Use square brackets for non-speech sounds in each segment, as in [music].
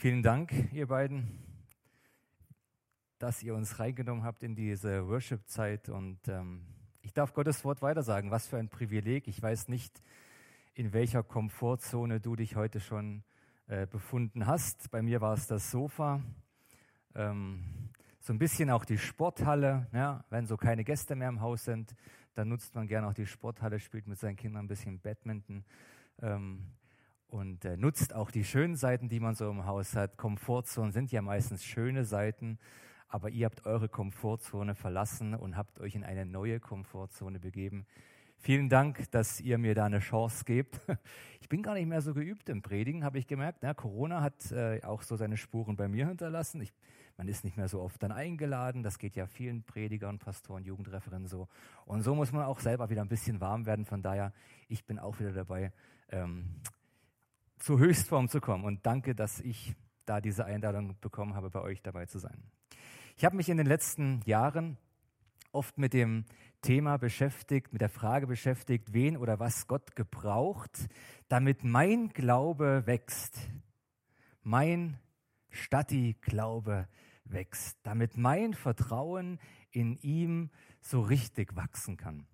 Vielen Dank, ihr beiden, dass ihr uns reingenommen habt in diese Worship-Zeit. Und ähm, ich darf Gottes Wort weitersagen. Was für ein Privileg. Ich weiß nicht, in welcher Komfortzone du dich heute schon äh, befunden hast. Bei mir war es das Sofa. Ähm, so ein bisschen auch die Sporthalle. Ja, wenn so keine Gäste mehr im Haus sind, dann nutzt man gerne auch die Sporthalle, spielt mit seinen Kindern ein bisschen Badminton. Ähm, und äh, nutzt auch die schönen Seiten, die man so im Haus hat. Komfortzonen sind ja meistens schöne Seiten, aber ihr habt eure Komfortzone verlassen und habt euch in eine neue Komfortzone begeben. Vielen Dank, dass ihr mir da eine Chance gebt. [laughs] Ich bin gar nicht mehr so geübt im Predigen, habe ich gemerkt. Ja, Corona hat äh, auch so seine Spuren bei mir hinterlassen. Ich, man ist nicht mehr so oft dann eingeladen. Das geht ja vielen Predigern, Pastoren, Jugendreferenten so. Und so muss man auch selber wieder ein bisschen warm werden. Von daher, ich bin auch wieder dabei, ähm, zur Höchstform zu kommen. Und danke, dass ich da diese Einladung bekommen habe, bei euch dabei zu sein. Ich habe mich in den letzten Jahren oft mit dem Thema beschäftigt, mit der Frage beschäftigt, wen oder was Gott gebraucht, damit mein Glaube wächst. Mein Statti-Glaube wächst, damit mein Vertrauen in ihm so richtig wachsen kann.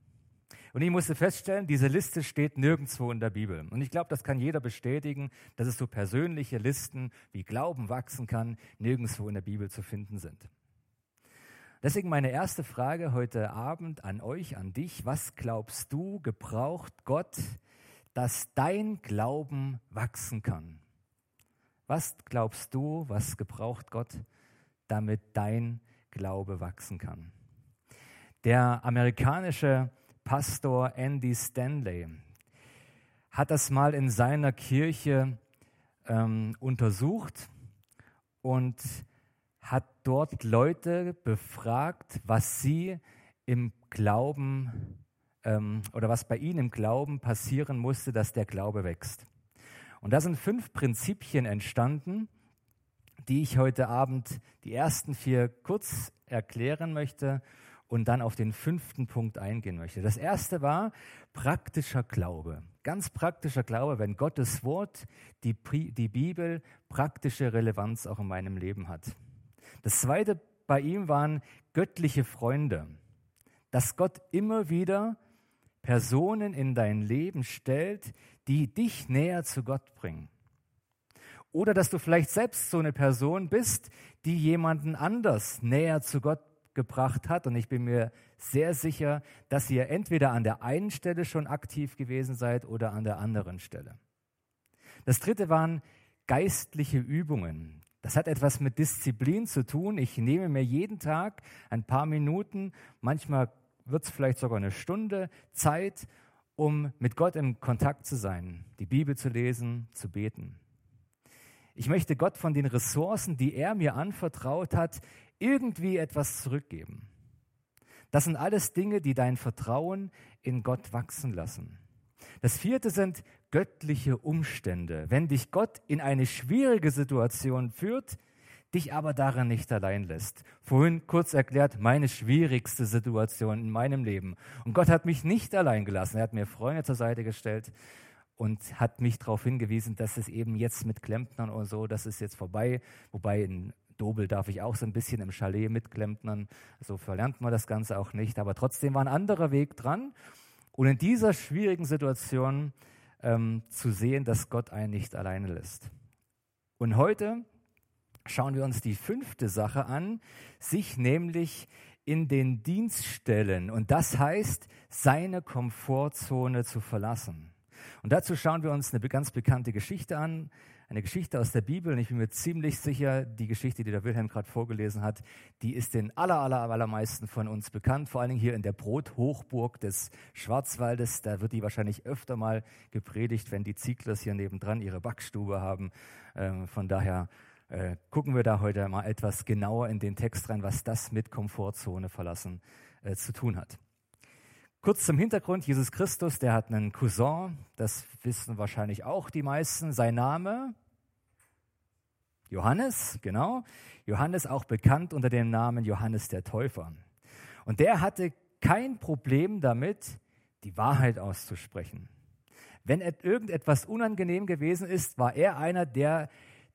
Und ich musste feststellen, diese Liste steht nirgendwo in der Bibel. Und ich glaube, das kann jeder bestätigen, dass es so persönliche Listen, wie Glauben wachsen kann, nirgendwo in der Bibel zu finden sind. Deswegen meine erste Frage heute Abend an euch, an dich. Was glaubst du, gebraucht Gott, dass dein Glauben wachsen kann? Was glaubst du, was gebraucht Gott, damit dein Glaube wachsen kann? Der amerikanische Pastor Andy Stanley hat das mal in seiner Kirche ähm, untersucht und hat dort Leute befragt, was sie im Glauben ähm, oder was bei ihnen im Glauben passieren musste, dass der Glaube wächst. Und da sind fünf Prinzipien entstanden, die ich heute Abend die ersten vier kurz erklären möchte und dann auf den fünften Punkt eingehen möchte. Das erste war praktischer Glaube. Ganz praktischer Glaube, wenn Gottes Wort, die, die Bibel, praktische Relevanz auch in meinem Leben hat. Das zweite bei ihm waren göttliche Freunde. Dass Gott immer wieder Personen in dein Leben stellt, die dich näher zu Gott bringen. Oder dass du vielleicht selbst so eine Person bist, die jemanden anders näher zu Gott gebracht hat. Und ich bin mir sehr sicher, dass ihr entweder an der einen Stelle schon aktiv gewesen seid oder an der anderen Stelle. Das dritte waren geistliche Übungen. Das hat etwas mit Disziplin zu tun. Ich nehme mir jeden Tag ein paar Minuten, manchmal wird es vielleicht sogar eine Stunde Zeit, um mit Gott in Kontakt zu sein, die Bibel zu lesen, zu beten. Ich möchte Gott von den Ressourcen, die er mir anvertraut hat, irgendwie etwas zurückgeben. Das sind alles Dinge, die dein Vertrauen in Gott wachsen lassen. Das vierte sind göttliche Umstände. Wenn dich Gott in eine schwierige Situation führt, dich aber daran nicht allein lässt. Vorhin kurz erklärt, meine schwierigste Situation in meinem Leben. Und Gott hat mich nicht allein gelassen. Er hat mir Freunde zur Seite gestellt und hat mich darauf hingewiesen, dass es eben jetzt mit Klempnern und so, das ist jetzt vorbei. Wobei in Dobel darf ich auch so ein bisschen im Chalet mitklempnern. So verlernt man das Ganze auch nicht. Aber trotzdem war ein anderer Weg dran. Und in dieser schwierigen Situation ähm, zu sehen, dass Gott einen nicht alleine lässt. Und heute schauen wir uns die fünfte Sache an, sich nämlich in den Dienst stellen. Und das heißt, seine Komfortzone zu verlassen. Und dazu schauen wir uns eine ganz bekannte Geschichte an eine Geschichte aus der Bibel und ich bin mir ziemlich sicher, die Geschichte, die der Wilhelm gerade vorgelesen hat, die ist den aller, aller, allermeisten von uns bekannt, vor allen Dingen hier in der Brothochburg des Schwarzwaldes. Da wird die wahrscheinlich öfter mal gepredigt, wenn die Zieglers hier nebendran ihre Backstube haben. Ähm, von daher äh, gucken wir da heute mal etwas genauer in den Text rein, was das mit Komfortzone verlassen äh, zu tun hat. Kurz zum Hintergrund, Jesus Christus, der hat einen Cousin, das wissen wahrscheinlich auch die meisten. Sein Name? Johannes, genau. Johannes auch bekannt unter dem Namen Johannes der Täufer. Und der hatte kein Problem damit, die Wahrheit auszusprechen. Wenn irgendetwas unangenehm gewesen ist, war er einer, der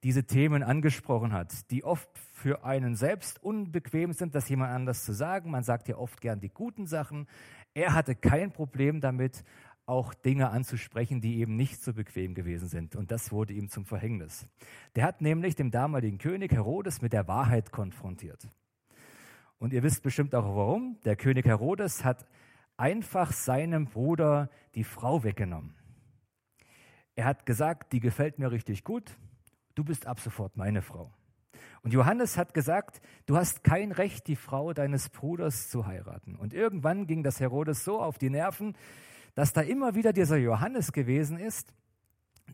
diese Themen angesprochen hat, die oft für einen selbst unbequem sind, das jemand anders zu sagen. Man sagt ja oft gern die guten Sachen. Er hatte kein Problem damit, auch Dinge anzusprechen, die eben nicht so bequem gewesen sind. Und das wurde ihm zum Verhängnis. Der hat nämlich dem damaligen König Herodes mit der Wahrheit konfrontiert. Und ihr wisst bestimmt auch warum. Der König Herodes hat einfach seinem Bruder die Frau weggenommen. Er hat gesagt, die gefällt mir richtig gut, du bist ab sofort meine Frau. Und Johannes hat gesagt, du hast kein Recht, die Frau deines Bruders zu heiraten. Und irgendwann ging das Herodes so auf die Nerven, dass da immer wieder dieser Johannes gewesen ist,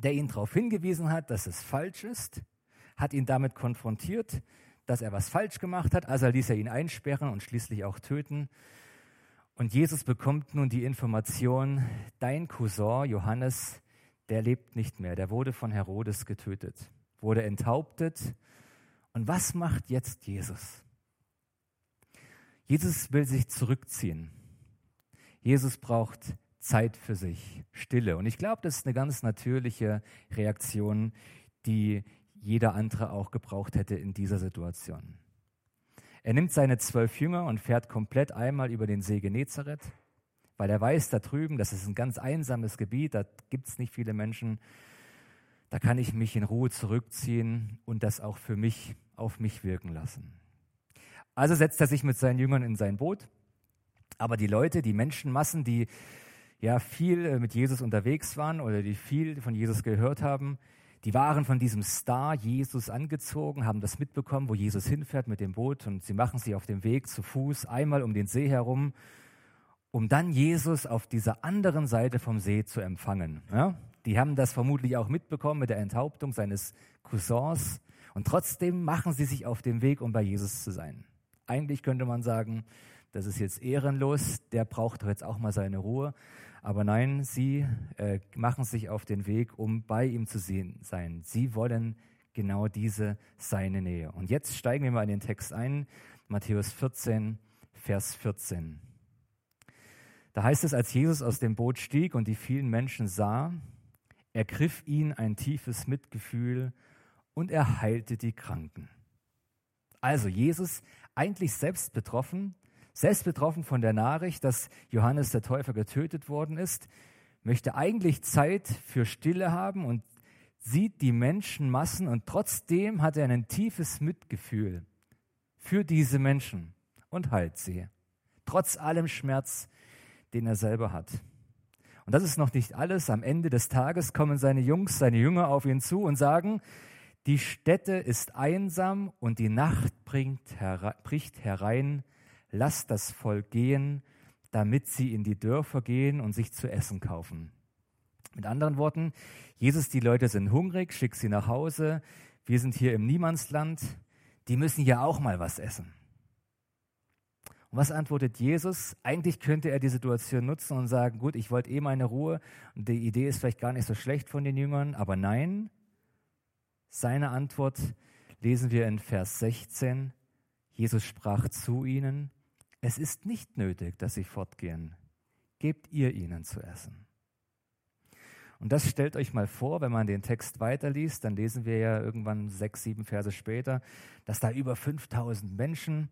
der ihn darauf hingewiesen hat, dass es falsch ist, hat ihn damit konfrontiert, dass er was falsch gemacht hat, also ließ er ihn einsperren und schließlich auch töten. Und Jesus bekommt nun die Information, dein Cousin Johannes, der lebt nicht mehr, der wurde von Herodes getötet, wurde enthauptet. Und was macht jetzt Jesus? Jesus will sich zurückziehen. Jesus braucht Zeit für sich, Stille. Und ich glaube, das ist eine ganz natürliche Reaktion, die jeder andere auch gebraucht hätte in dieser Situation. Er nimmt seine zwölf Jünger und fährt komplett einmal über den See Genezareth, weil er weiß, da drüben, das ist ein ganz einsames Gebiet, da gibt es nicht viele Menschen, da kann ich mich in Ruhe zurückziehen und das auch für mich auf mich wirken lassen. Also setzt er sich mit seinen Jüngern in sein Boot, aber die Leute, die Menschenmassen, die ja viel äh, mit Jesus unterwegs waren oder die viel von Jesus gehört haben, die waren von diesem Star Jesus angezogen, haben das mitbekommen, wo Jesus hinfährt mit dem Boot und sie machen sich auf dem Weg zu Fuß einmal um den See herum, um dann Jesus auf dieser anderen Seite vom See zu empfangen. Ja? Die haben das vermutlich auch mitbekommen mit der Enthauptung seines Cousins und trotzdem machen sie sich auf den Weg, um bei Jesus zu sein. Eigentlich könnte man sagen, das ist jetzt ehrenlos, der braucht doch jetzt auch mal seine Ruhe. Aber nein, sie äh, machen sich auf den Weg, um bei ihm zu sehen, sein. Sie wollen genau diese seine Nähe. Und jetzt steigen wir mal in den Text ein, Matthäus 14, Vers 14. Da heißt es, als Jesus aus dem Boot stieg und die vielen Menschen sah, ergriff ihn ein tiefes Mitgefühl und er heilte die Kranken. Also Jesus eigentlich selbst betroffen, selbst betroffen von der Nachricht, dass Johannes der Täufer getötet worden ist, möchte eigentlich Zeit für Stille haben und sieht die Menschenmassen und trotzdem hat er ein tiefes Mitgefühl für diese Menschen und heilt sie, trotz allem Schmerz, den er selber hat. Und das ist noch nicht alles. Am Ende des Tages kommen seine Jungs, seine Jünger auf ihn zu und sagen, die Stätte ist einsam und die Nacht bricht herein lasst das Volk gehen, damit sie in die Dörfer gehen und sich zu essen kaufen. Mit anderen Worten, Jesus, die Leute sind hungrig, schick sie nach Hause. Wir sind hier im Niemandsland. Die müssen ja auch mal was essen. Und was antwortet Jesus? Eigentlich könnte er die Situation nutzen und sagen, gut, ich wollte eh meine Ruhe und die Idee ist vielleicht gar nicht so schlecht von den Jüngern, aber nein. Seine Antwort lesen wir in Vers 16. Jesus sprach zu ihnen, es ist nicht nötig, dass sie fortgehen. Gebt ihr ihnen zu essen. Und das stellt euch mal vor, wenn man den Text weiterliest, dann lesen wir ja irgendwann sechs, sieben Verse später, dass da über 5000 Menschen,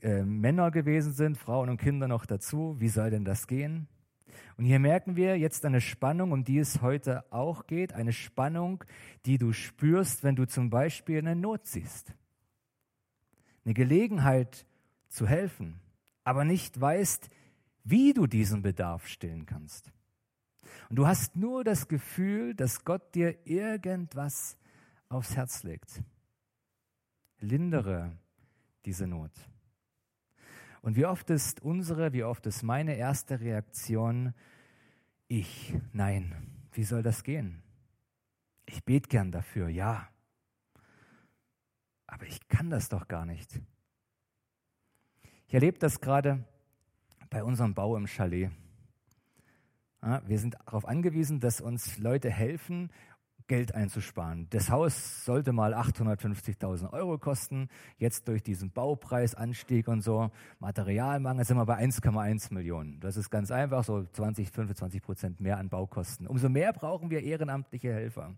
äh, Männer gewesen sind, Frauen und Kinder noch dazu. Wie soll denn das gehen? Und hier merken wir jetzt eine Spannung, um die es heute auch geht, eine Spannung, die du spürst, wenn du zum Beispiel eine Not siehst. Eine Gelegenheit zu helfen, aber nicht weißt, wie du diesen Bedarf stillen kannst. Und du hast nur das Gefühl, dass Gott dir irgendwas aufs Herz legt. Lindere diese Not. Und wie oft ist unsere, wie oft ist meine erste Reaktion, ich, nein, wie soll das gehen? Ich bete gern dafür, ja. Aber ich kann das doch gar nicht. Ich erlebe das gerade bei unserem Bau im Chalet. Wir sind darauf angewiesen, dass uns Leute helfen, Geld einzusparen. Das Haus sollte mal 850.000 Euro kosten. Jetzt durch diesen Baupreisanstieg und so, Materialmangel, sind wir bei 1,1 Millionen. Das ist ganz einfach, so 20, 25 Prozent mehr an Baukosten. Umso mehr brauchen wir ehrenamtliche Helfer.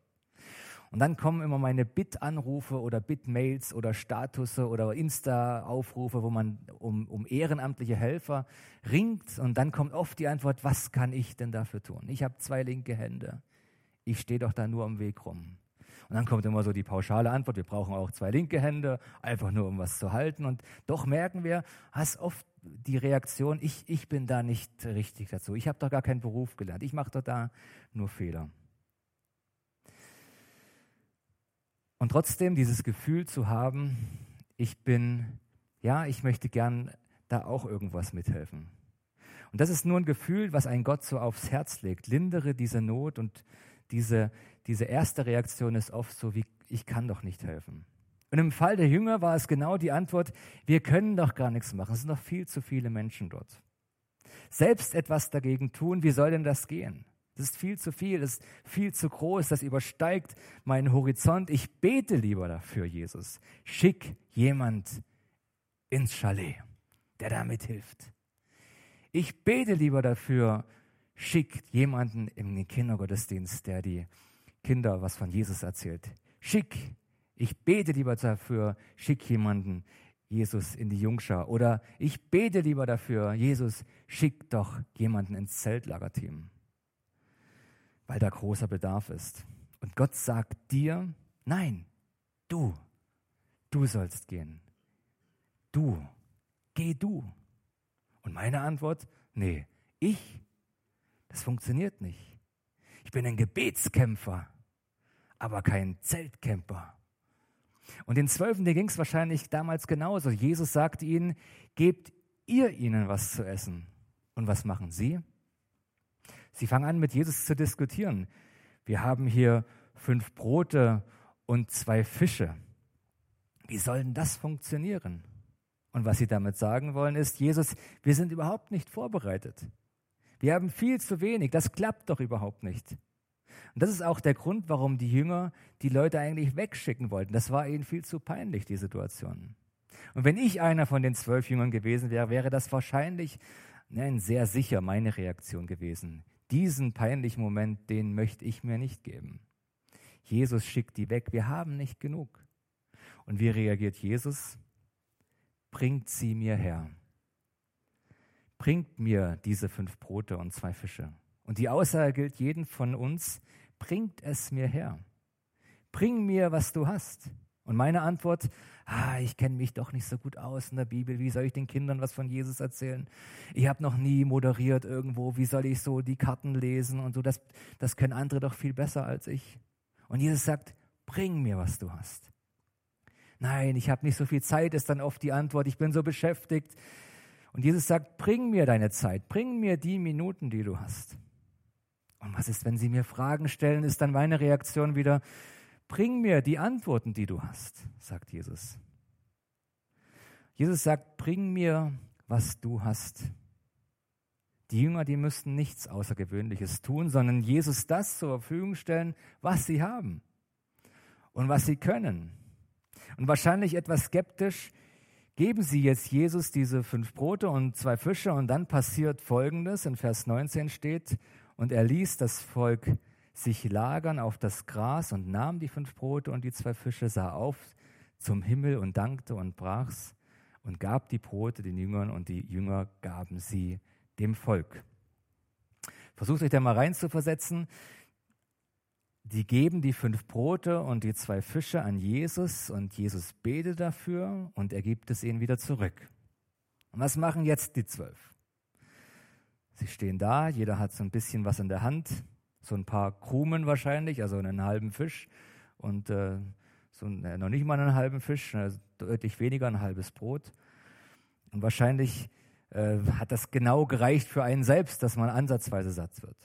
Und dann kommen immer meine Bit-Anrufe oder Bit-Mails oder Statusse oder Insta-Aufrufe, wo man um, um ehrenamtliche Helfer ringt. Und dann kommt oft die Antwort, was kann ich denn dafür tun? Ich habe zwei linke Hände. Ich stehe doch da nur am Weg rum. Und dann kommt immer so die pauschale Antwort, wir brauchen auch zwei linke Hände, einfach nur um was zu halten. Und doch merken wir, hast oft die Reaktion, ich, ich bin da nicht richtig dazu. Ich habe doch gar keinen Beruf gelernt. Ich mache doch da nur Fehler. Und trotzdem dieses Gefühl zu haben, ich bin, ja, ich möchte gern da auch irgendwas mithelfen. Und das ist nur ein Gefühl, was ein Gott so aufs Herz legt. Lindere diese Not und diese, diese erste Reaktion ist oft so wie, ich kann doch nicht helfen. Und im Fall der Jünger war es genau die Antwort, wir können doch gar nichts machen. Es sind noch viel zu viele Menschen dort. Selbst etwas dagegen tun, wie soll denn das gehen? Das ist viel zu viel, das ist viel zu groß, das übersteigt meinen Horizont. Ich bete lieber dafür, Jesus. Schick jemand ins Chalet, der damit hilft. Ich bete lieber dafür, schick jemanden in den Kindergottesdienst, der die Kinder was von Jesus erzählt. Schick. Ich bete lieber dafür, schick jemanden Jesus in die Jungschar. Oder ich bete lieber dafür, Jesus, schick doch jemanden ins Zeltlagerteam weil da großer Bedarf ist. Und Gott sagt dir, nein, du, du sollst gehen. Du, geh du. Und meine Antwort, nee, ich, das funktioniert nicht. Ich bin ein Gebetskämpfer, aber kein Zeltcamper. Und den Zwölfen, ging es wahrscheinlich damals genauso. Jesus sagte ihnen, gebt ihr ihnen was zu essen. Und was machen sie? Sie fangen an, mit Jesus zu diskutieren. Wir haben hier fünf Brote und zwei Fische. Wie soll denn das funktionieren? Und was sie damit sagen wollen, ist, Jesus, wir sind überhaupt nicht vorbereitet. Wir haben viel zu wenig. Das klappt doch überhaupt nicht. Und das ist auch der Grund, warum die Jünger die Leute eigentlich wegschicken wollten. Das war ihnen viel zu peinlich, die Situation. Und wenn ich einer von den zwölf Jüngern gewesen wäre, wäre das wahrscheinlich nein, sehr sicher meine Reaktion gewesen diesen peinlichen Moment, den möchte ich mir nicht geben. Jesus schickt die weg, wir haben nicht genug. Und wie reagiert Jesus? Bringt sie mir her. Bringt mir diese fünf Brote und zwei Fische. Und die Aussage gilt jeden von uns, bringt es mir her. Bring mir, was du hast. Und meine Antwort, ah, ich kenne mich doch nicht so gut aus in der Bibel, wie soll ich den Kindern was von Jesus erzählen? Ich habe noch nie moderiert irgendwo, wie soll ich so die Karten lesen und so, das, das können andere doch viel besser als ich. Und Jesus sagt, bring mir, was du hast. Nein, ich habe nicht so viel Zeit, ist dann oft die Antwort, ich bin so beschäftigt. Und Jesus sagt, bring mir deine Zeit, bring mir die Minuten, die du hast. Und was ist, wenn sie mir Fragen stellen, ist dann meine Reaktion wieder, Bring mir die Antworten, die du hast, sagt Jesus. Jesus sagt, bring mir, was du hast. Die Jünger, die müssten nichts Außergewöhnliches tun, sondern Jesus das zur Verfügung stellen, was sie haben und was sie können. Und wahrscheinlich etwas skeptisch geben sie jetzt Jesus diese fünf Brote und zwei Fische und dann passiert Folgendes, in Vers 19 steht, und er ließ das Volk sich lagern auf das Gras und nahm die fünf Brote und die zwei Fische, sah auf zum Himmel und dankte und brach's und gab die Brote den Jüngern und die Jünger gaben sie dem Volk. Versucht euch da mal reinzuversetzen. Die geben die fünf Brote und die zwei Fische an Jesus und Jesus betet dafür und er gibt es ihnen wieder zurück. Und was machen jetzt die zwölf? Sie stehen da, jeder hat so ein bisschen was in der Hand so ein paar Krumen wahrscheinlich, also einen halben Fisch und äh, so äh, noch nicht mal einen halben Fisch, äh, deutlich weniger, ein halbes Brot. Und wahrscheinlich äh, hat das genau gereicht für einen selbst, dass man ansatzweise satt wird.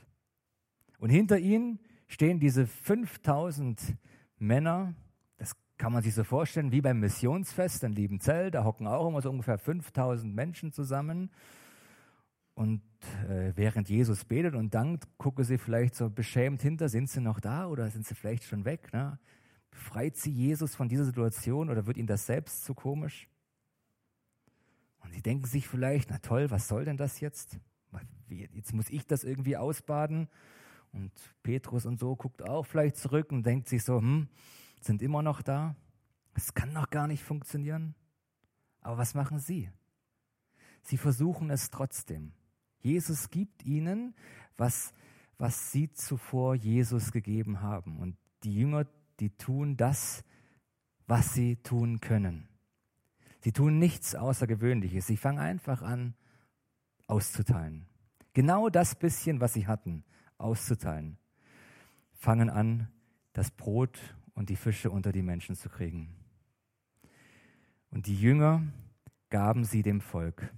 Und hinter ihnen stehen diese 5000 Männer, das kann man sich so vorstellen, wie beim Missionsfest in Liebenzell, da hocken auch immer so ungefähr 5000 Menschen zusammen. Und äh, während Jesus betet und dankt, gucke sie vielleicht so beschämt hinter, sind sie noch da oder sind sie vielleicht schon weg? Ne? Befreit sie Jesus von dieser Situation oder wird ihnen das selbst zu komisch? Und sie denken sich vielleicht, na toll, was soll denn das jetzt? Jetzt muss ich das irgendwie ausbaden. Und Petrus und so guckt auch vielleicht zurück und denkt sich so, hm, sind immer noch da. Es kann doch gar nicht funktionieren. Aber was machen sie? Sie versuchen es trotzdem. Jesus gibt ihnen, was, was sie zuvor Jesus gegeben haben. Und die Jünger, die tun das, was sie tun können. Sie tun nichts Außergewöhnliches. Sie fangen einfach an, auszuteilen. Genau das bisschen, was sie hatten, auszuteilen. Fangen an, das Brot und die Fische unter die Menschen zu kriegen. Und die Jünger gaben sie dem Volk.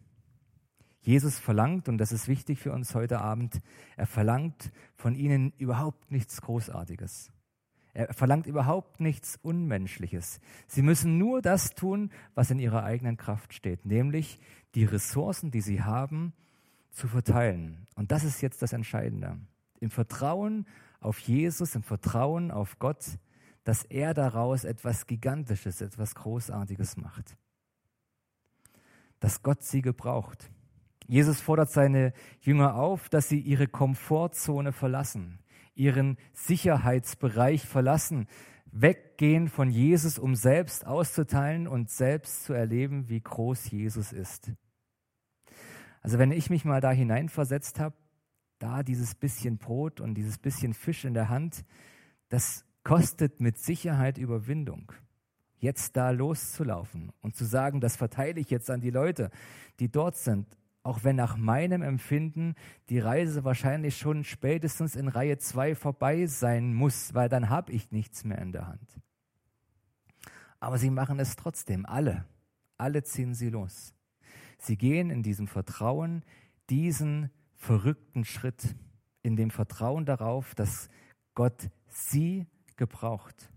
Jesus verlangt, und das ist wichtig für uns heute Abend, er verlangt von ihnen überhaupt nichts Großartiges. Er verlangt überhaupt nichts Unmenschliches. Sie müssen nur das tun, was in ihrer eigenen Kraft steht, nämlich die Ressourcen, die sie haben, zu verteilen. Und das ist jetzt das Entscheidende. Im Vertrauen auf Jesus, im Vertrauen auf Gott, dass er daraus etwas Gigantisches, etwas Großartiges macht. Dass Gott sie gebraucht. Jesus fordert seine Jünger auf, dass sie ihre Komfortzone verlassen, ihren Sicherheitsbereich verlassen, weggehen von Jesus, um selbst auszuteilen und selbst zu erleben, wie groß Jesus ist. Also wenn ich mich mal da hineinversetzt habe, da dieses bisschen Brot und dieses bisschen Fisch in der Hand, das kostet mit Sicherheit Überwindung. Jetzt da loszulaufen und zu sagen, das verteile ich jetzt an die Leute, die dort sind, auch wenn nach meinem Empfinden die Reise wahrscheinlich schon spätestens in Reihe 2 vorbei sein muss, weil dann habe ich nichts mehr in der Hand. Aber sie machen es trotzdem, alle. Alle ziehen sie los. Sie gehen in diesem Vertrauen diesen verrückten Schritt, in dem Vertrauen darauf, dass Gott sie gebraucht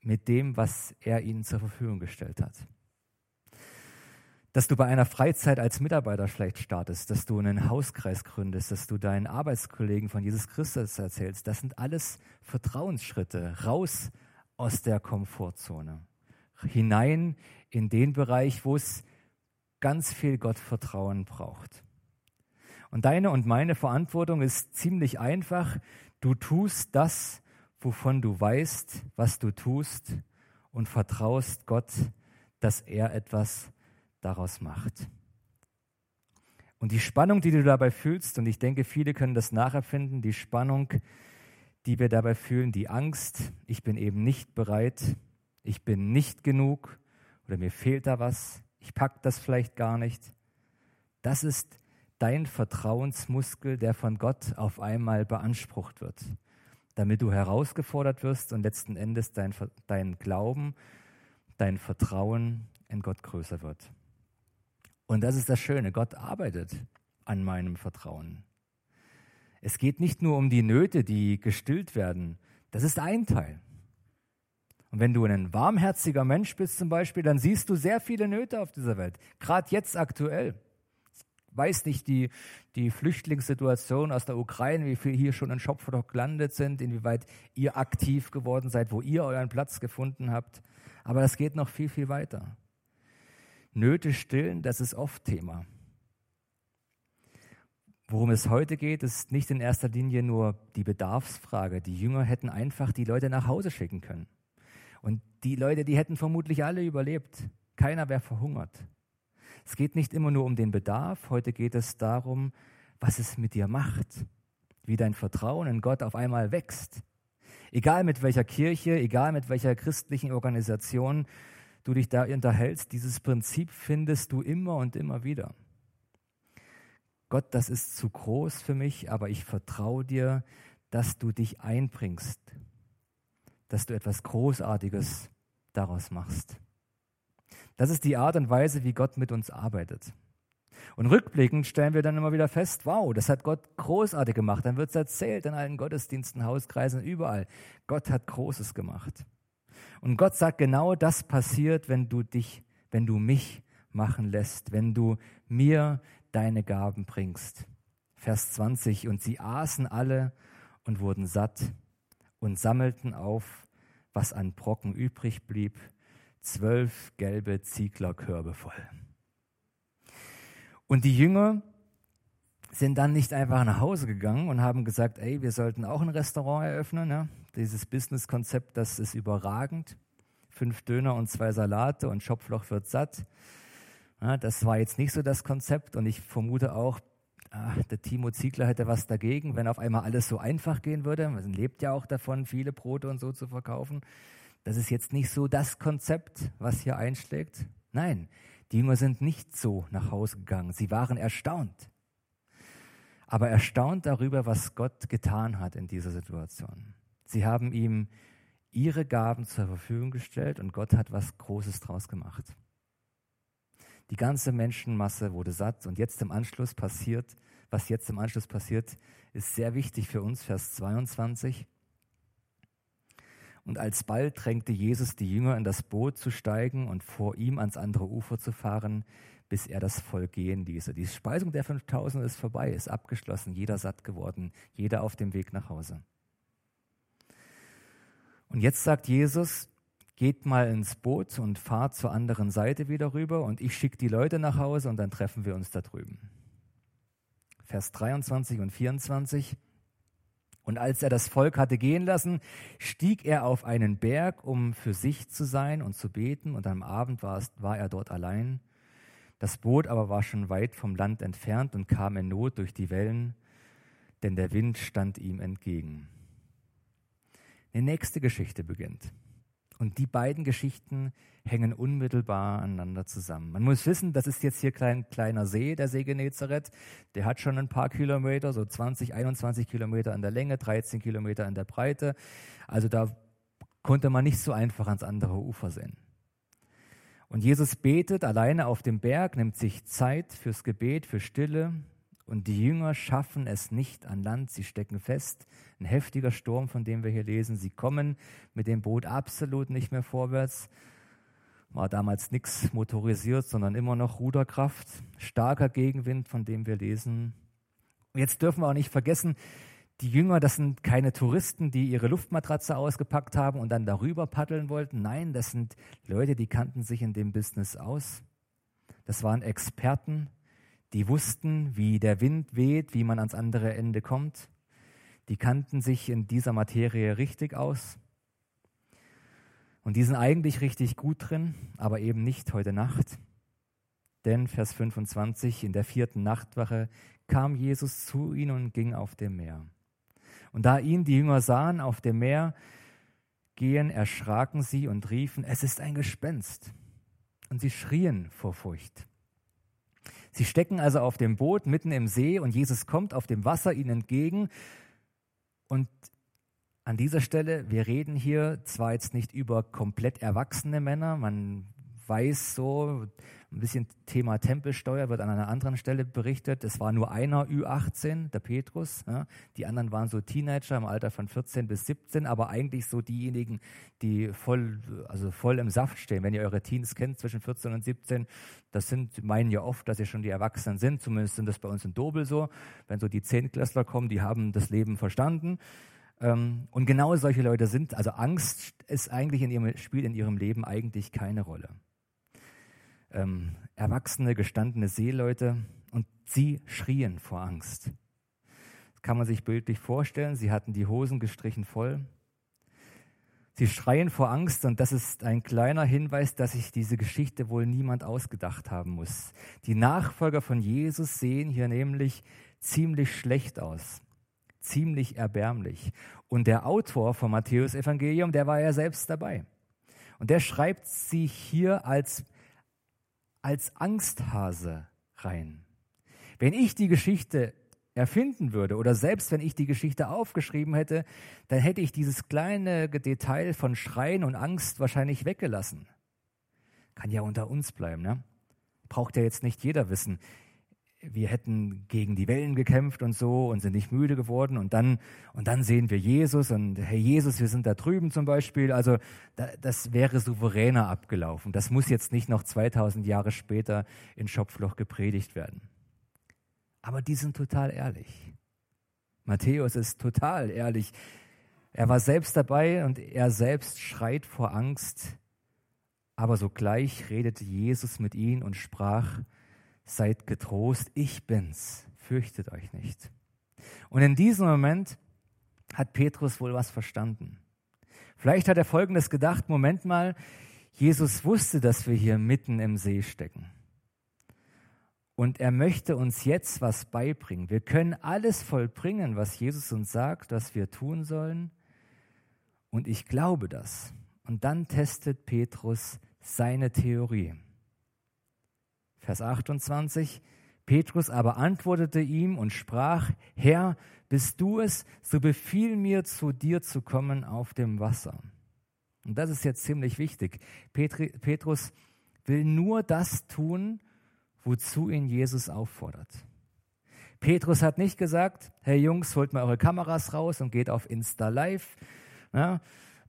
mit dem, was er ihnen zur Verfügung gestellt hat dass du bei einer Freizeit als Mitarbeiter vielleicht startest, dass du einen Hauskreis gründest, dass du deinen Arbeitskollegen von Jesus Christus erzählst. Das sind alles Vertrauensschritte raus aus der Komfortzone, hinein in den Bereich, wo es ganz viel Gottvertrauen braucht. Und deine und meine Verantwortung ist ziemlich einfach. Du tust das, wovon du weißt, was du tust und vertraust Gott, dass er etwas daraus macht. Und die Spannung, die du dabei fühlst, und ich denke, viele können das nachempfinden, die Spannung, die wir dabei fühlen, die Angst, ich bin eben nicht bereit, ich bin nicht genug oder mir fehlt da was, ich packe das vielleicht gar nicht. Das ist dein Vertrauensmuskel, der von Gott auf einmal beansprucht wird, damit du herausgefordert wirst und letzten Endes dein, dein Glauben, dein Vertrauen in Gott größer wird. Und das ist das Schöne, Gott arbeitet an meinem Vertrauen. Es geht nicht nur um die Nöte, die gestillt werden. Das ist ein Teil. Und wenn du ein warmherziger Mensch bist zum Beispiel, dann siehst du sehr viele Nöte auf dieser Welt. Gerade jetzt aktuell. Weiß nicht die, die Flüchtlingssituation aus der Ukraine, wie viele hier schon in Schopferdorf gelandet sind, inwieweit ihr aktiv geworden seid, wo ihr euren Platz gefunden habt. Aber das geht noch viel, viel weiter. Nöte stillen, das ist oft Thema. Worum es heute geht, ist nicht in erster Linie nur die Bedarfsfrage. Die Jünger hätten einfach die Leute nach Hause schicken können. Und die Leute, die hätten vermutlich alle überlebt. Keiner wäre verhungert. Es geht nicht immer nur um den Bedarf, heute geht es darum, was es mit dir macht, wie dein Vertrauen in Gott auf einmal wächst. Egal mit welcher Kirche, egal mit welcher christlichen Organisation du dich da unterhältst, dieses Prinzip findest du immer und immer wieder. Gott, das ist zu groß für mich, aber ich vertraue dir, dass du dich einbringst, dass du etwas Großartiges daraus machst. Das ist die Art und Weise, wie Gott mit uns arbeitet. Und rückblickend stellen wir dann immer wieder fest, wow, das hat Gott großartig gemacht. Dann wird es erzählt in allen Gottesdiensten, Hauskreisen, überall. Gott hat Großes gemacht. Und Gott sagt, genau das passiert, wenn du dich, wenn du mich machen lässt, wenn du mir deine Gaben bringst. Vers 20, und sie aßen alle und wurden satt und sammelten auf, was an Brocken übrig blieb, zwölf gelbe Zieglerkörbe voll. Und die Jünger sind dann nicht einfach nach Hause gegangen und haben gesagt, ey, wir sollten auch ein Restaurant eröffnen. Ja? Dieses Business-Konzept, das ist überragend. Fünf Döner und zwei Salate und Schopfloch wird satt. Ja, das war jetzt nicht so das Konzept und ich vermute auch, ach, der Timo Ziegler hätte was dagegen, wenn auf einmal alles so einfach gehen würde. Man lebt ja auch davon, viele Brote und so zu verkaufen. Das ist jetzt nicht so das Konzept, was hier einschlägt. Nein, die Jünger sind nicht so nach Hause gegangen. Sie waren erstaunt. Aber erstaunt darüber, was Gott getan hat in dieser Situation. Sie haben ihm ihre Gaben zur Verfügung gestellt und Gott hat was Großes draus gemacht. Die ganze Menschenmasse wurde satt und jetzt im Anschluss passiert, was jetzt im Anschluss passiert, ist sehr wichtig für uns, Vers 22. Und alsbald drängte Jesus die Jünger in das Boot zu steigen und vor ihm ans andere Ufer zu fahren, bis er das Volk gehen ließe. Die Speisung der 5000 ist vorbei, ist abgeschlossen, jeder satt geworden, jeder auf dem Weg nach Hause. Und jetzt sagt Jesus, geht mal ins Boot und fahrt zur anderen Seite wieder rüber und ich schicke die Leute nach Hause und dann treffen wir uns da drüben. Vers 23 und 24. Und als er das Volk hatte gehen lassen, stieg er auf einen Berg, um für sich zu sein und zu beten. Und am Abend war, es, war er dort allein. Das Boot aber war schon weit vom Land entfernt und kam in Not durch die Wellen, denn der Wind stand ihm entgegen. Die nächste Geschichte beginnt. Und die beiden Geschichten hängen unmittelbar aneinander zusammen. Man muss wissen, das ist jetzt hier ein kleiner See, der See Genezareth. Der hat schon ein paar Kilometer, so 20, 21 Kilometer in der Länge, 13 Kilometer in der Breite. Also da konnte man nicht so einfach ans andere Ufer sehen. Und Jesus betet alleine auf dem Berg, nimmt sich Zeit fürs Gebet, für Stille, und die Jünger schaffen es nicht an Land, sie stecken fest. Ein heftiger Sturm, von dem wir hier lesen. Sie kommen mit dem Boot absolut nicht mehr vorwärts. War damals nichts motorisiert, sondern immer noch Ruderkraft. Starker Gegenwind, von dem wir lesen. Jetzt dürfen wir auch nicht vergessen, die Jünger, das sind keine Touristen, die ihre Luftmatratze ausgepackt haben und dann darüber paddeln wollten. Nein, das sind Leute, die kannten sich in dem Business aus. Das waren Experten, die wussten, wie der Wind weht, wie man ans andere Ende kommt. Die kannten sich in dieser Materie richtig aus. Und die sind eigentlich richtig gut drin, aber eben nicht heute Nacht. Denn Vers 25, in der vierten Nachtwache kam Jesus zu ihnen und ging auf dem Meer. Und da ihn die Jünger sahen auf dem Meer gehen, erschraken sie und riefen, es ist ein Gespenst. Und sie schrien vor Furcht. Sie stecken also auf dem Boot mitten im See und Jesus kommt auf dem Wasser ihnen entgegen. Und an dieser Stelle, wir reden hier zwar jetzt nicht über komplett erwachsene Männer, man weiß so, ein bisschen Thema Tempelsteuer wird an einer anderen Stelle berichtet. Es war nur einer Ü18, der Petrus. Ja. Die anderen waren so Teenager im Alter von 14 bis 17, aber eigentlich so diejenigen, die voll, also voll im Saft stehen. Wenn ihr eure Teens kennt zwischen 14 und 17, das sind, meinen ja oft, dass sie schon die Erwachsenen sind. Zumindest sind das bei uns in Dobel so. Wenn so die Zehntklässler kommen, die haben das Leben verstanden. Ähm, und genau solche Leute sind, also Angst ist eigentlich in ihrem, spielt in ihrem Leben eigentlich keine Rolle ähm, erwachsene, gestandene Seeleute und sie schrien vor Angst. Das kann man sich bildlich vorstellen. Sie hatten die Hosen gestrichen voll. Sie schreien vor Angst und das ist ein kleiner Hinweis, dass sich diese Geschichte wohl niemand ausgedacht haben muss. Die Nachfolger von Jesus sehen hier nämlich ziemlich schlecht aus, ziemlich erbärmlich. Und der Autor vom Matthäus-Evangelium, der war ja selbst dabei. Und der schreibt sie hier als als Angsthase rein. Wenn ich die Geschichte erfinden würde oder selbst wenn ich die Geschichte aufgeschrieben hätte, dann hätte ich dieses kleine Detail von Schreien und Angst wahrscheinlich weggelassen. Kann ja unter uns bleiben, ne? Braucht ja jetzt nicht jeder wissen wir hätten gegen die Wellen gekämpft und so und sind nicht müde geworden und dann, und dann sehen wir Jesus und hey Jesus, wir sind da drüben zum Beispiel. Also da, das wäre souveräner abgelaufen. Das muss jetzt nicht noch 2000 Jahre später in Schopfloch gepredigt werden. Aber die sind total ehrlich. Matthäus ist total ehrlich. Er war selbst dabei und er selbst schreit vor Angst. Aber sogleich redete Jesus mit ihnen und sprach, Seid getrost, ich bin's, fürchtet euch nicht. Und in diesem Moment hat Petrus wohl was verstanden. Vielleicht hat er Folgendes gedacht, Moment mal, Jesus wusste, dass wir hier mitten im See stecken. Und er möchte uns jetzt was beibringen. Wir können alles vollbringen, was Jesus uns sagt, was wir tun sollen. Und ich glaube das. Und dann testet Petrus seine Theorie. Vers 28. Petrus aber antwortete ihm und sprach, Herr, bist du es, so befiehl mir, zu dir zu kommen auf dem Wasser. Und das ist jetzt ziemlich wichtig. Petri, Petrus will nur das tun, wozu ihn Jesus auffordert. Petrus hat nicht gesagt, hey Jungs, holt mal eure Kameras raus und geht auf Insta Live. Ja,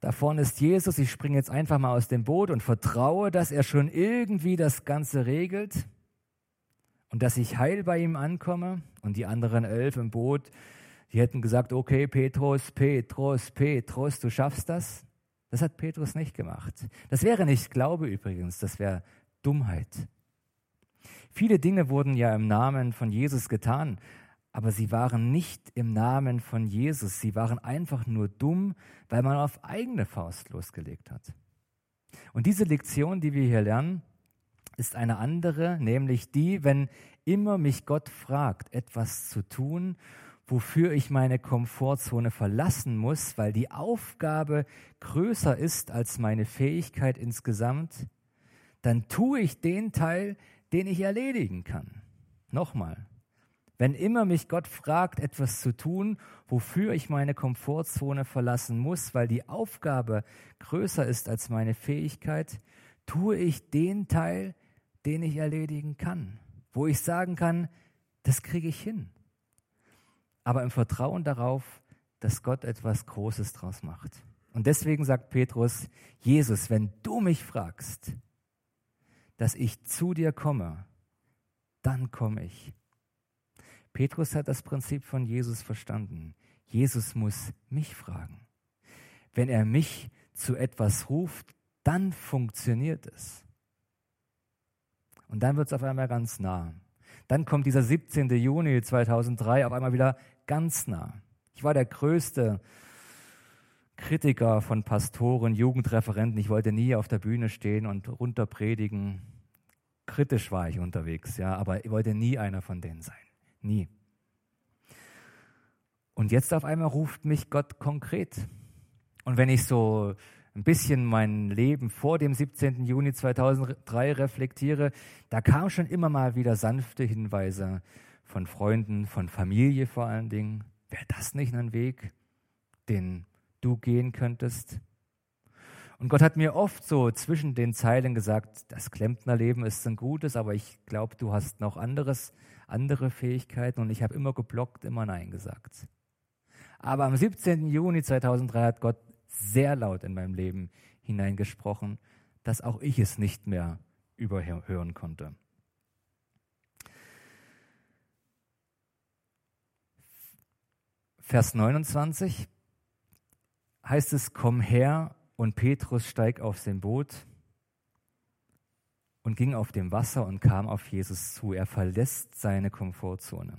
da vorne ist Jesus, ich springe jetzt einfach mal aus dem Boot und vertraue, dass er schon irgendwie das Ganze regelt und dass ich heil bei ihm ankomme. Und die anderen elf im Boot, die hätten gesagt, okay, Petrus, Petrus, Petrus, du schaffst das. Das hat Petrus nicht gemacht. Das wäre nicht Glaube übrigens, das wäre Dummheit. Viele Dinge wurden ja im Namen von Jesus getan, aber sie waren nicht im Namen von Jesus. Sie waren einfach nur dumm, weil man auf eigene Faust losgelegt hat. Und diese Lektion, die wir hier lernen, ist eine andere, nämlich die, wenn immer mich Gott fragt, etwas zu tun, wofür ich meine Komfortzone verlassen muss, weil die Aufgabe größer ist als meine Fähigkeit insgesamt, dann tue ich den Teil, den ich erledigen kann. Nochmal, wenn immer mich Gott fragt, etwas zu tun, wofür ich meine Komfortzone verlassen muss, weil die Aufgabe größer ist als meine Fähigkeit, tue ich den Teil, den ich erledigen kann, wo ich sagen kann, das kriege ich hin. Aber im Vertrauen darauf, dass Gott etwas Großes draus macht. Und deswegen sagt Petrus, Jesus, wenn du mich fragst, dass ich zu dir komme, dann komme ich. Petrus hat das Prinzip von Jesus verstanden. Jesus muss mich fragen. Wenn er mich zu etwas ruft, dann funktioniert es. Und dann wird es auf einmal ganz nah. Dann kommt dieser 17. Juni 2003 auf einmal wieder ganz nah. Ich war der größte Kritiker von Pastoren, Jugendreferenten. Ich wollte nie auf der Bühne stehen und runterpredigen. Kritisch war ich unterwegs, ja, aber ich wollte nie einer von denen sein. Nie. Und jetzt auf einmal ruft mich Gott konkret. Und wenn ich so ein bisschen mein Leben vor dem 17. Juni 2003 reflektiere, da kamen schon immer mal wieder sanfte Hinweise von Freunden, von Familie vor allen Dingen. Wäre das nicht ein Weg, den du gehen könntest? Und Gott hat mir oft so zwischen den Zeilen gesagt, das Klempnerleben ist ein gutes, aber ich glaube, du hast noch anderes, andere Fähigkeiten und ich habe immer geblockt, immer Nein gesagt. Aber am 17. Juni 2003 hat Gott sehr laut in meinem Leben hineingesprochen, dass auch ich es nicht mehr überhören konnte. Vers 29 heißt es, komm her und Petrus steigt auf sein Boot und ging auf dem Wasser und kam auf Jesus zu. Er verlässt seine Komfortzone.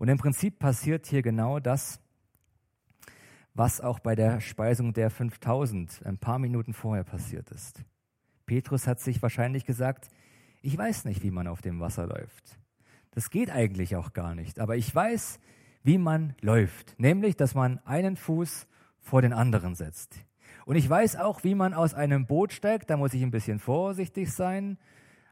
Und im Prinzip passiert hier genau das, was auch bei der Speisung der 5000 ein paar Minuten vorher passiert ist. Petrus hat sich wahrscheinlich gesagt, ich weiß nicht, wie man auf dem Wasser läuft. Das geht eigentlich auch gar nicht, aber ich weiß, wie man läuft, nämlich, dass man einen Fuß vor den anderen setzt. Und ich weiß auch, wie man aus einem Boot steigt. Da muss ich ein bisschen vorsichtig sein.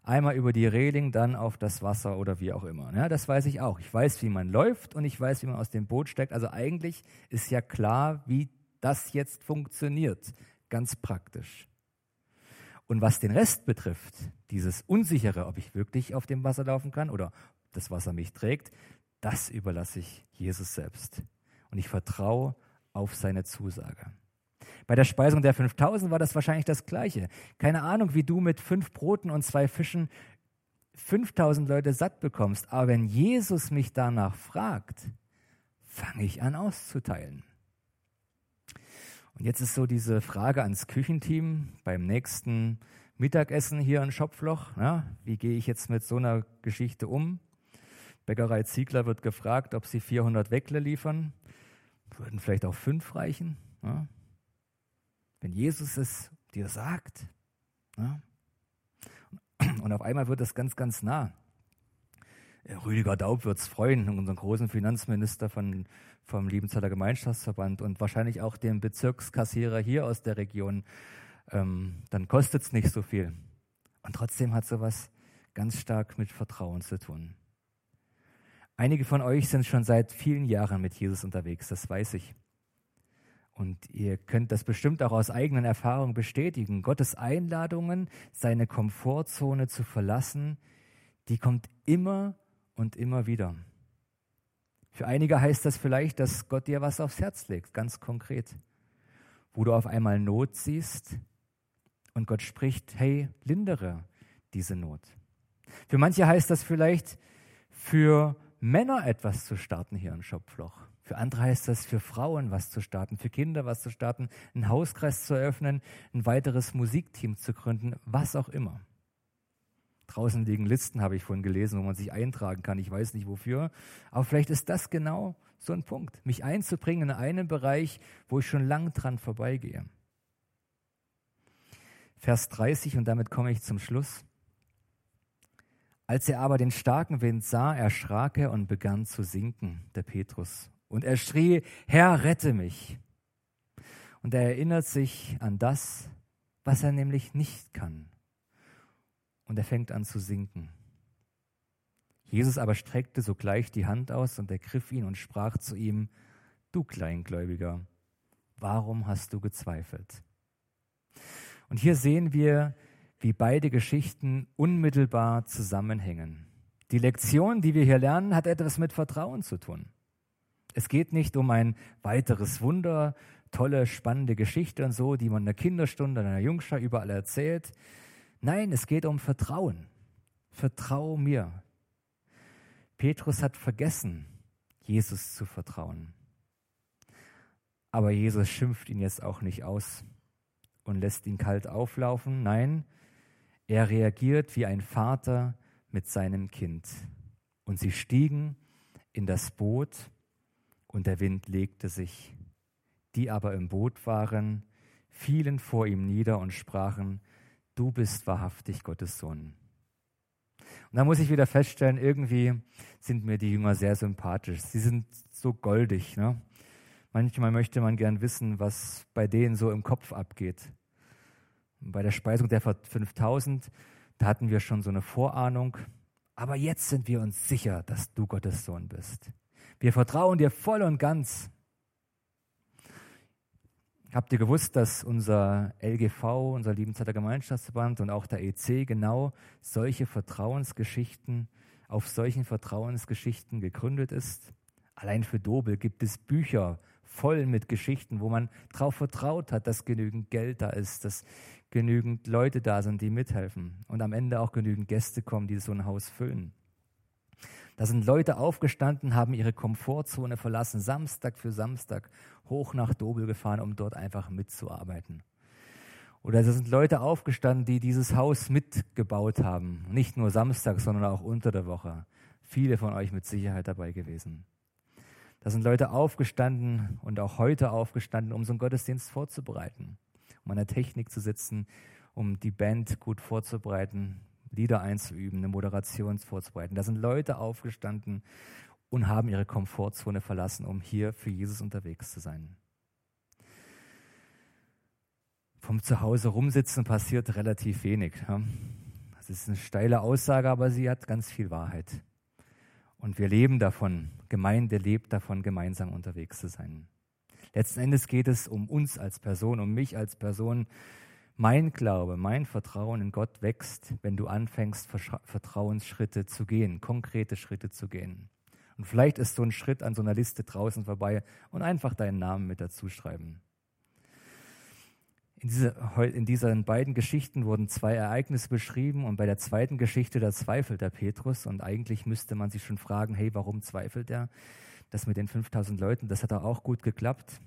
Einmal über die Reling, dann auf das Wasser oder wie auch immer. Ja, das weiß ich auch. Ich weiß, wie man läuft und ich weiß, wie man aus dem Boot steigt. Also eigentlich ist ja klar, wie das jetzt funktioniert. Ganz praktisch. Und was den Rest betrifft, dieses Unsichere, ob ich wirklich auf dem Wasser laufen kann oder das Wasser mich trägt, das überlasse ich Jesus selbst. Und ich vertraue auf seine Zusage. Bei der Speisung der 5000 war das wahrscheinlich das Gleiche. Keine Ahnung, wie du mit fünf Broten und zwei Fischen 5000 Leute satt bekommst. Aber wenn Jesus mich danach fragt, fange ich an auszuteilen. Und jetzt ist so diese Frage ans Küchenteam beim nächsten Mittagessen hier in Schopfloch. Ja, wie gehe ich jetzt mit so einer Geschichte um? Bäckerei Ziegler wird gefragt, ob sie 400 Weckle liefern. Würden vielleicht auch fünf reichen. Ja? Wenn Jesus es dir sagt. Ja? Und auf einmal wird es ganz, ganz nah. Rüdiger Daub wird es freuen, unseren großen Finanzminister von, vom Liebenzeller Gemeinschaftsverband und wahrscheinlich auch den Bezirkskassierer hier aus der Region. Ähm, dann kostet es nicht so viel. Und trotzdem hat sowas ganz stark mit Vertrauen zu tun. Einige von euch sind schon seit vielen Jahren mit Jesus unterwegs, das weiß ich. Und ihr könnt das bestimmt auch aus eigenen Erfahrungen bestätigen. Gottes Einladungen, seine Komfortzone zu verlassen, die kommt immer und immer wieder. Für einige heißt das vielleicht, dass Gott dir was aufs Herz legt, ganz konkret. Wo du auf einmal Not siehst und Gott spricht, hey, lindere diese Not. Für manche heißt das vielleicht, für Männer etwas zu starten hier im Schopfloch. Für andere heißt das, für Frauen was zu starten, für Kinder was zu starten, einen Hauskreis zu eröffnen, ein weiteres Musikteam zu gründen, was auch immer. Draußen liegen Listen, habe ich vorhin gelesen, wo man sich eintragen kann. Ich weiß nicht wofür. Aber vielleicht ist das genau so ein Punkt, mich einzubringen in einen Bereich, wo ich schon lang dran vorbeigehe. Vers 30, und damit komme ich zum Schluss. Als er aber den starken Wind sah, erschrak er und begann zu sinken, der Petrus. Und er schrie, Herr, rette mich. Und er erinnert sich an das, was er nämlich nicht kann und er fängt an zu sinken. Jesus aber streckte sogleich die Hand aus und ergriff ihn und sprach zu ihm, Du Kleingläubiger, warum hast du gezweifelt? Und hier sehen wir, wie beide Geschichten unmittelbar zusammenhängen. Die Lektion, die wir hier lernen, hat etwas mit Vertrauen zu tun. Es geht nicht um ein weiteres Wunder, tolle, spannende Geschichte und so, die man in der Kinderstunde, in einer Jungschau überall erzählt. Nein, es geht um Vertrauen. Vertrau mir. Petrus hat vergessen, Jesus zu vertrauen. Aber Jesus schimpft ihn jetzt auch nicht aus und lässt ihn kalt auflaufen. Nein, er reagiert wie ein Vater mit seinem Kind. Und sie stiegen in das Boot und der Wind legte sich. Die aber im Boot waren, fielen vor ihm nieder und sprachen, du bist wahrhaftig Gottes Sohn. Und da muss ich wieder feststellen, irgendwie sind mir die Jünger sehr sympathisch. Sie sind so goldig. Ne? Manchmal möchte man gern wissen, was bei denen so im Kopf abgeht. Bei der Speisung der 5000, da hatten wir schon so eine Vorahnung. Aber jetzt sind wir uns sicher, dass du Gottes Sohn bist. Wir vertrauen dir voll und ganz. Habt ihr gewusst, dass unser LGV, unser Liebenzeiter Gemeinschaftsverband und auch der EC genau solche Vertrauensgeschichten, auf solchen Vertrauensgeschichten gegründet ist? Allein für Dobel gibt es Bücher voll mit Geschichten, wo man darauf vertraut hat, dass genügend Geld da ist, dass genügend Leute da sind, die mithelfen und am Ende auch genügend Gäste kommen, die so ein Haus füllen. Da sind Leute aufgestanden, haben ihre Komfortzone verlassen, Samstag für Samstag hoch nach Dobel gefahren, um dort einfach mitzuarbeiten. Oder da sind Leute aufgestanden, die dieses Haus mitgebaut haben. Nicht nur Samstag, sondern auch unter der Woche. Viele von euch mit Sicherheit dabei gewesen. Da sind Leute aufgestanden und auch heute aufgestanden, um so einen Gottesdienst vorzubereiten, um an der Technik zu sitzen, um die Band gut vorzubereiten, Lieder einzuüben, eine Moderation vorzubereiten. Da sind Leute aufgestanden und haben ihre Komfortzone verlassen, um hier für Jesus unterwegs zu sein. Vom Zuhause rumsitzen passiert relativ wenig. Das ist eine steile Aussage, aber sie hat ganz viel Wahrheit. Und wir leben davon, Gemeinde lebt davon, gemeinsam unterwegs zu sein. Letzten Endes geht es um uns als Person, um mich als Person, mein Glaube, mein Vertrauen in Gott wächst, wenn du anfängst, Vertrauensschritte zu gehen, konkrete Schritte zu gehen. Und vielleicht ist so ein Schritt an so einer Liste draußen vorbei und einfach deinen Namen mit dazu schreiben. In, diese, in diesen beiden Geschichten wurden zwei Ereignisse beschrieben und bei der zweiten Geschichte, da zweifelt der Petrus und eigentlich müsste man sich schon fragen, hey, warum zweifelt er? Das mit den 5000 Leuten, das hat auch gut geklappt.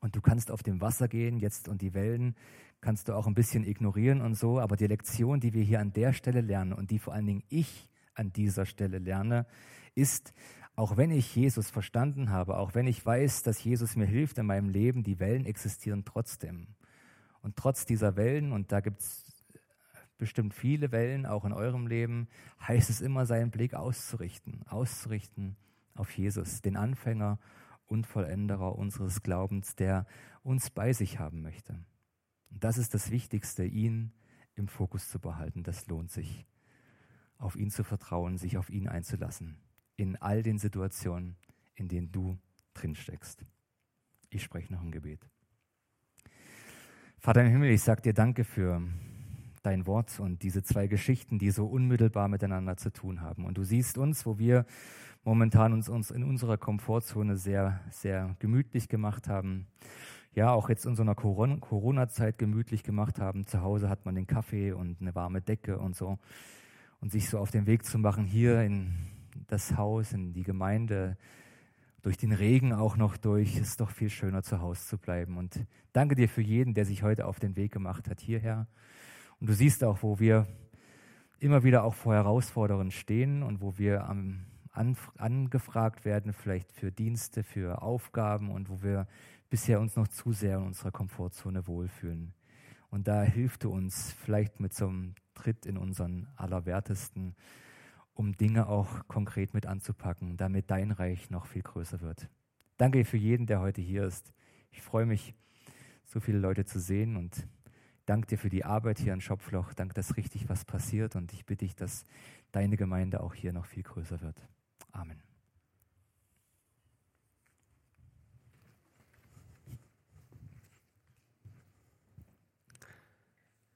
Und du kannst auf dem Wasser gehen jetzt und die Wellen kannst du auch ein bisschen ignorieren und so. Aber die Lektion, die wir hier an der Stelle lernen und die vor allen Dingen ich an dieser Stelle lerne, ist, auch wenn ich Jesus verstanden habe, auch wenn ich weiß, dass Jesus mir hilft in meinem Leben, die Wellen existieren trotzdem. Und trotz dieser Wellen, und da gibt es bestimmt viele Wellen auch in eurem Leben, heißt es immer, seinen Blick auszurichten, auszurichten auf Jesus, den Anfänger und Vollenderer unseres Glaubens, der uns bei sich haben möchte. Das ist das Wichtigste, ihn im Fokus zu behalten. Das lohnt sich, auf ihn zu vertrauen, sich auf ihn einzulassen, in all den Situationen, in denen du drinsteckst. Ich spreche noch ein Gebet. Vater im Himmel, ich sage dir danke für dein Wort und diese zwei Geschichten, die so unmittelbar miteinander zu tun haben. Und du siehst uns, wo wir momentan uns, uns in unserer Komfortzone sehr, sehr gemütlich gemacht haben. Ja, auch jetzt in so einer Corona-Zeit gemütlich gemacht haben. Zu Hause hat man den Kaffee und eine warme Decke und so. Und sich so auf den Weg zu machen, hier in das Haus, in die Gemeinde, durch den Regen auch noch durch, ist doch viel schöner zu Hause zu bleiben. Und danke dir für jeden, der sich heute auf den Weg gemacht hat hierher. Und du siehst auch, wo wir immer wieder auch vor Herausforderungen stehen und wo wir am, angefragt werden, vielleicht für Dienste, für Aufgaben und wo wir bisher uns noch zu sehr in unserer Komfortzone wohlfühlen. Und da hilft du uns vielleicht mit so einem Tritt in unseren Allerwertesten, um Dinge auch konkret mit anzupacken, damit dein Reich noch viel größer wird. Danke für jeden, der heute hier ist. Ich freue mich, so viele Leute zu sehen und danke dir für die Arbeit hier in Schopfloch. Danke, dass richtig was passiert und ich bitte dich, dass deine Gemeinde auch hier noch viel größer wird. Amen.